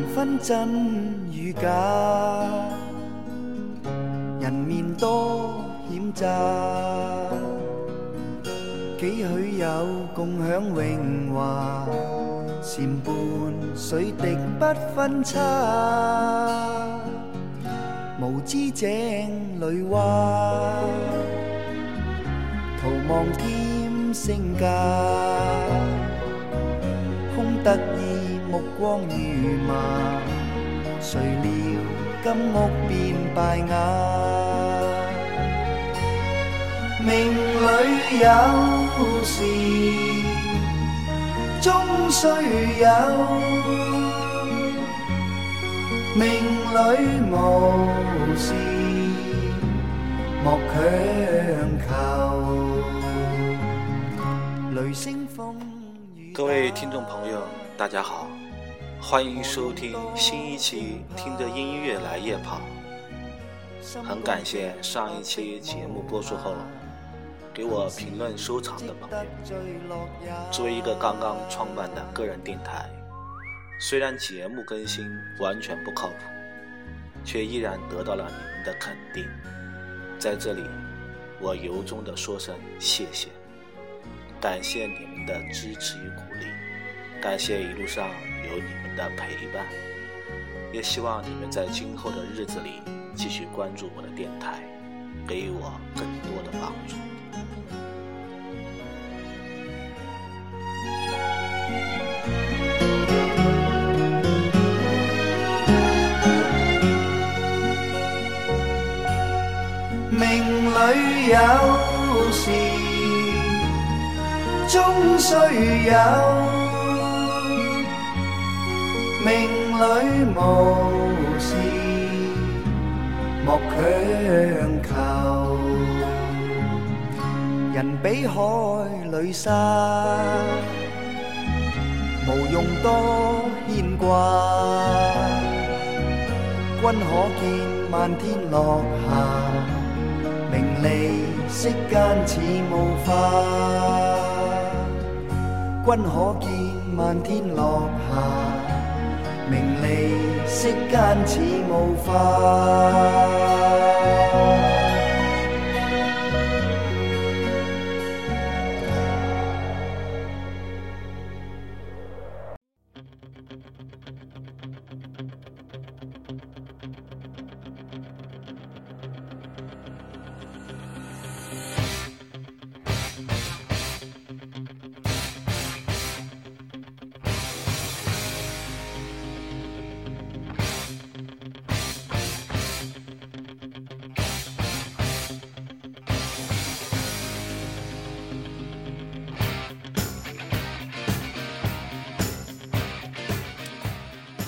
难分真与假，人面多险诈，几许有共享荣华，檐畔水滴不分差，无知井里蛙，徒望添声价，空得意目光如麻，谁料金屋变败瓦。命里有时终须有，命里无时莫强求。雷声风雨。各位听众朋友，大家好，欢迎收听新一期《听着音乐来夜跑》。很感谢上一期节目播出后给我评论收藏的朋友。作为一个刚刚创办的个人电台，虽然节目更新完全不靠谱，却依然得到了你们的肯定。在这里，我由衷的说声谢谢，感谢你们的支持与鼓励，感谢一路上有你们的陪伴，也希望你们在今后的日子里继续关注我的电台，给予我更多的帮助。命里有时终须有，里无事莫强求。人比海里沙，无用多牵挂。君可见漫天落霞。名利息间似雾化，君可见漫天落霞。名利息间似雾化。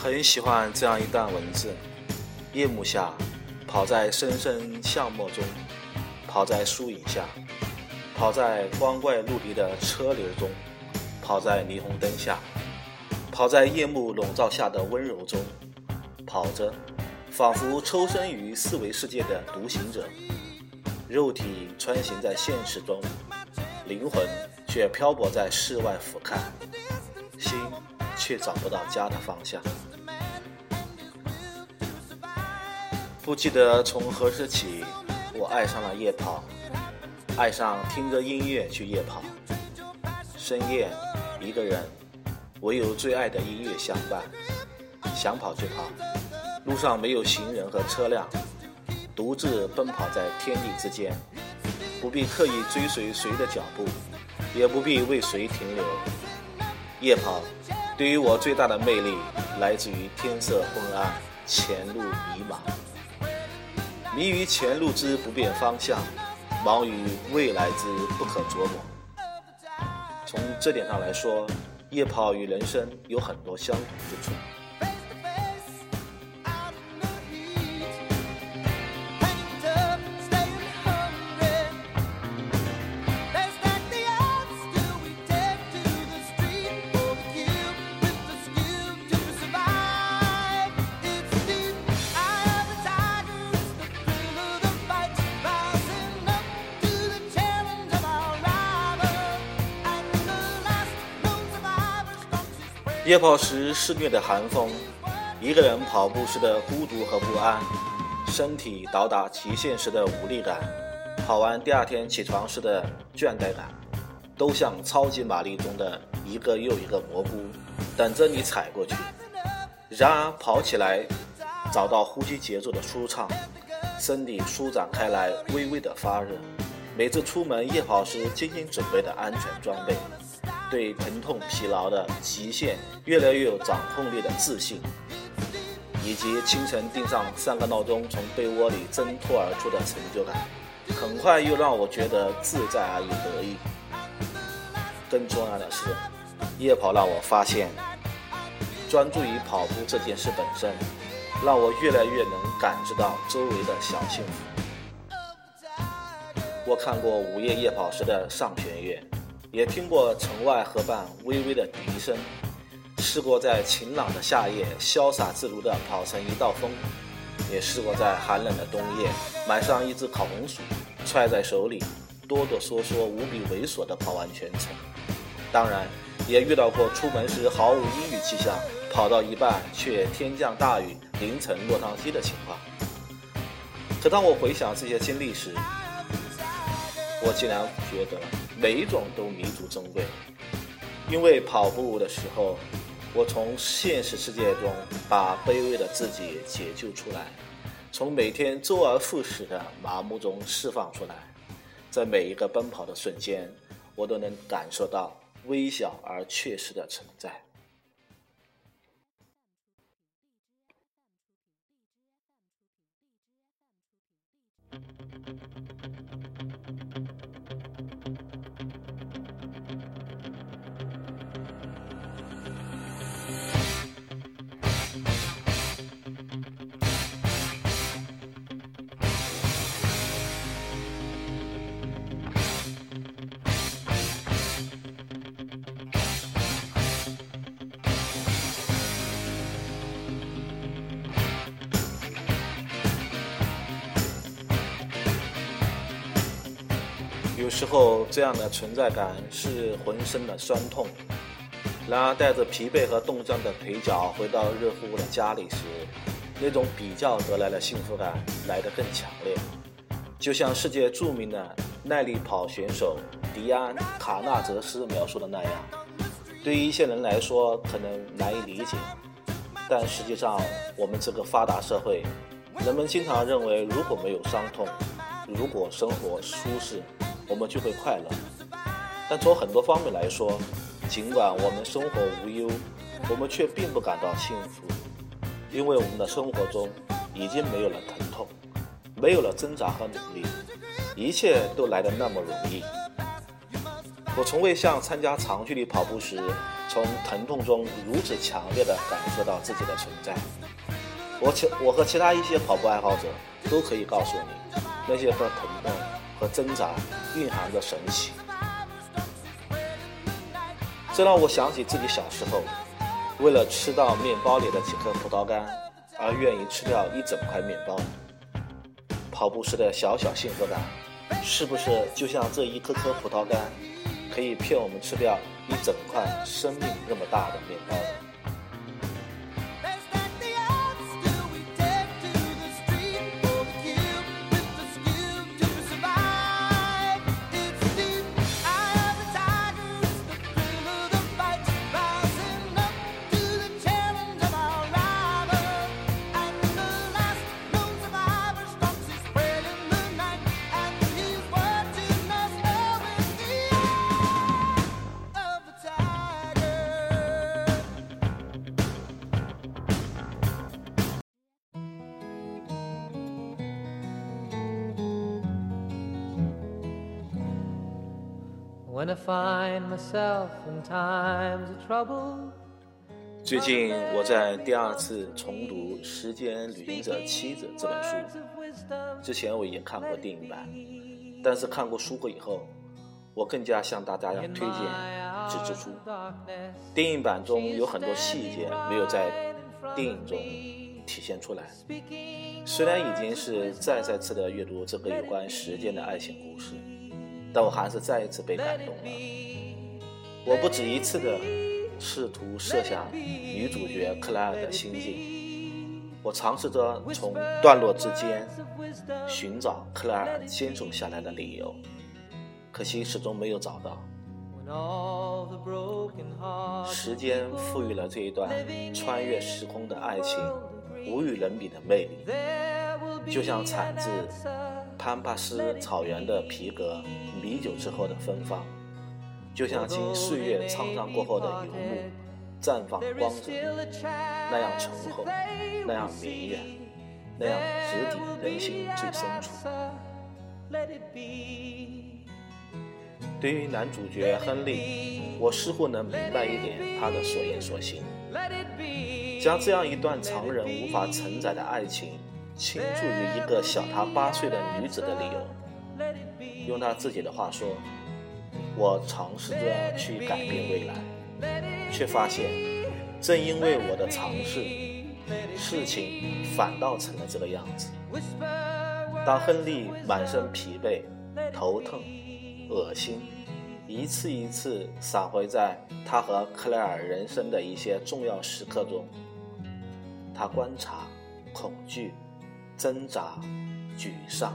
很喜欢这样一段文字：夜幕下，跑在深深巷陌中，跑在树影下，跑在光怪陆离的车流中，跑在霓虹灯下，跑在夜幕笼罩下的温柔中，跑着，仿佛抽身于四维世界的独行者，肉体穿行在现实中，灵魂却漂泊在世外俯瞰，心却找不到家的方向。不记得从何时起，我爱上了夜跑，爱上听着音乐去夜跑。深夜，一个人，唯有最爱的音乐相伴，想跑就跑。路上没有行人和车辆，独自奔跑在天地之间，不必刻意追随谁的脚步，也不必为谁停留。夜跑，对于我最大的魅力，来自于天色昏暗，前路迷茫。迷于前路之不变方向，忙于未来之不可琢磨。从这点上来说，夜跑与人生有很多相同之处。夜跑时肆虐的寒风，一个人跑步时的孤独和不安，身体到达极限时的无力感，跑完第二天起床时的倦怠感，都像超级玛丽中的一个又一个蘑菇，等着你踩过去。然而跑起来，找到呼吸节奏的舒畅，身体舒展开来，微微的发热。每次出门夜跑时精心准备的安全装备，对疼痛疲劳的极限越来越有掌控力的自信。以及清晨定上三个闹钟，从被窝里挣脱而出的成就感，很快又让我觉得自在而又得意。更重要的是，夜跑让我发现，专注于跑步这件事本身，让我越来越能感知到周围的小幸福。我看过午夜夜跑时的上弦月，也听过城外河畔微微的笛声。试过在晴朗的夏夜潇洒自如地跑成一道风，也试过在寒冷的冬夜买上一只烤红薯，揣在手里，哆哆嗦嗦、无比猥琐地跑完全程。当然，也遇到过出门时毫无阴雨气象，跑到一半却天降大雨、淋成落汤鸡的情况。可当我回想这些经历时，我竟然觉得每一种都弥足珍贵，因为跑步的时候。我从现实世界中把卑微的自己解救出来，从每天周而复始的麻木中释放出来，在每一个奔跑的瞬间，我都能感受到微小而确实的存在。时候，这样的存在感是浑身的酸痛；然而，带着疲惫和冻僵的腿脚回到热乎乎的家里时，那种比较得来的幸福感来得更强烈。就像世界著名的耐力跑选手迪安·卡纳泽斯描述的那样：“对于一些人来说，可能难以理解，但实际上，我们这个发达社会，人们经常认为，如果没有伤痛，如果生活舒适。”我们就会快乐，但从很多方面来说，尽管我们生活无忧，我们却并不感到幸福，因为我们的生活中已经没有了疼痛，没有了挣扎和努力，一切都来得那么容易。我从未像参加长距离跑步时，从疼痛中如此强烈地感受到自己的存在。我其我和其他一些跑步爱好者都可以告诉你，那些和疼痛。和挣扎蕴含着神奇，这让我想起自己小时候，为了吃到面包里的几颗葡萄干而愿意吃掉一整块面包。跑步时的小小幸福感，是不是就像这一颗颗葡萄干，可以骗我们吃掉一整块生命那么大的面包？最近我在第二次重读《时间旅行者妻子》这本书。之前我已经看过电影版，但是看过书过以后，我更加向大家要推荐纸质书。电影版中有很多细节没有在电影中体现出来。虽然已经是再再次的阅读这个有关时间的爱情故事，但我还是再一次被感动了。我不止一次的试图设想女主角克莱尔的心境，我尝试着从段落之间寻找克莱尔坚守下来的理由，可惜始终没有找到。时间赋予了这一段穿越时空的爱情无与伦比的魅力，就像产自潘帕斯草原的皮革米酒之后的芬芳，就像经岁月沧桑过后的游牧绽放光泽，那样醇厚，那样绵远，那样直抵人心最深处。对于男主角亨利，我似乎能明白一点他的所言所行。将这样一段常人无法承载的爱情倾注于一个小他八岁的女子的理由，用他自己的话说：“我尝试着去改变未来，却发现，正因为我的尝试，事情反倒成了这个样子。”当亨利满身疲惫、头疼。恶心，一次一次闪回在他和克莱尔人生的一些重要时刻中。他观察、恐惧、挣扎、沮丧，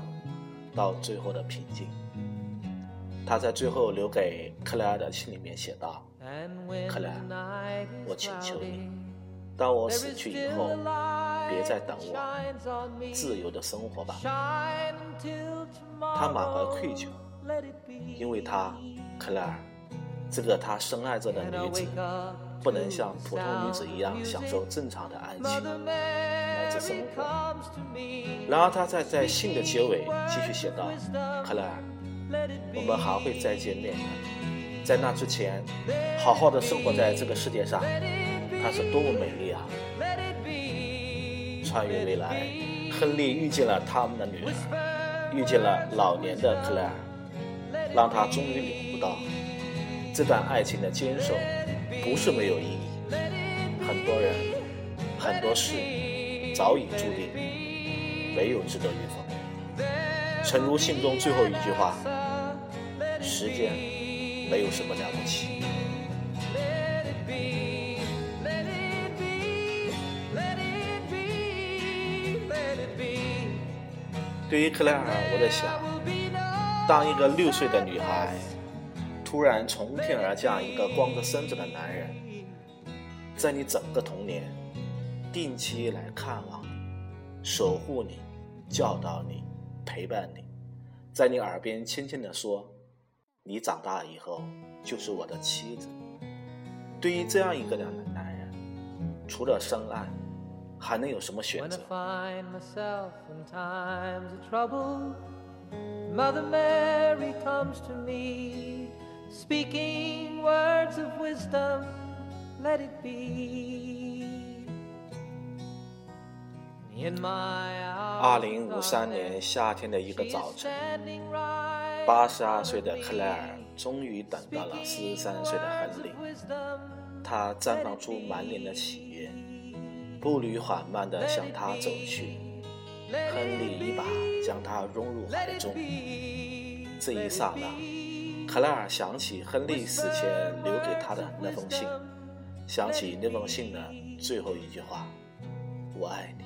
到最后的平静。他在最后留给克莱尔的信里面写道：“克莱尔，我请求你，当我死去以后，别再等我，自由的生活吧。”他满怀愧疚。因为他，克莱尔，这个他深爱着的女子，不能像普通女子一样享受正常的爱情这生活。然而他在在信的结尾继续写道：“克莱尔，我们还会再见面的，在那之前，好好的生活在这个世界上，它是多么美丽啊！”穿越未来，亨利遇见了他们的女儿，遇见了老年的克莱尔。让他终于领悟到，这段爱情的坚守不是没有意义。很多人，很多事早已注定，没有值得与否。诚如信中最后一句话：“时间没有什么了不起。”对于克莱尔，我在想。当一个六岁的女孩突然从天而降一个光着身子的男人，在你整个童年定期来看望你、守护你、教导你、陪伴你，在你耳边轻轻地说：“你长大以后就是我的妻子。”对于这样一个两的男人，除了深爱，还能有什么选择？Mother Mary comes to me, speaking words of wisdom, let it be. 二零五三年夏天的一个早晨，八十二岁的克莱尔终于等到了四十三岁的亨利。他绽放出满脸的喜悦，步履缓慢地向他走去。亨利一把将他拥入怀中。这一刹那，克莱尔想起亨利死前留给他的那封信，想起那封信的最后一句话：“我爱你，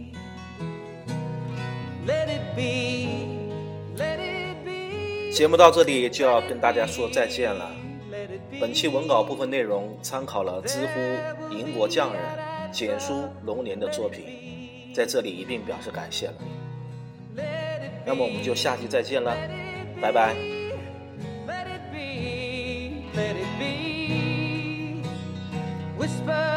节目到这里就要跟大家说再见了。本期文稿部分内容参考了知乎“英国匠人”简书龙年的作品，在这里一并表示感谢了。那么我们就下期再见了，拜拜。Whisper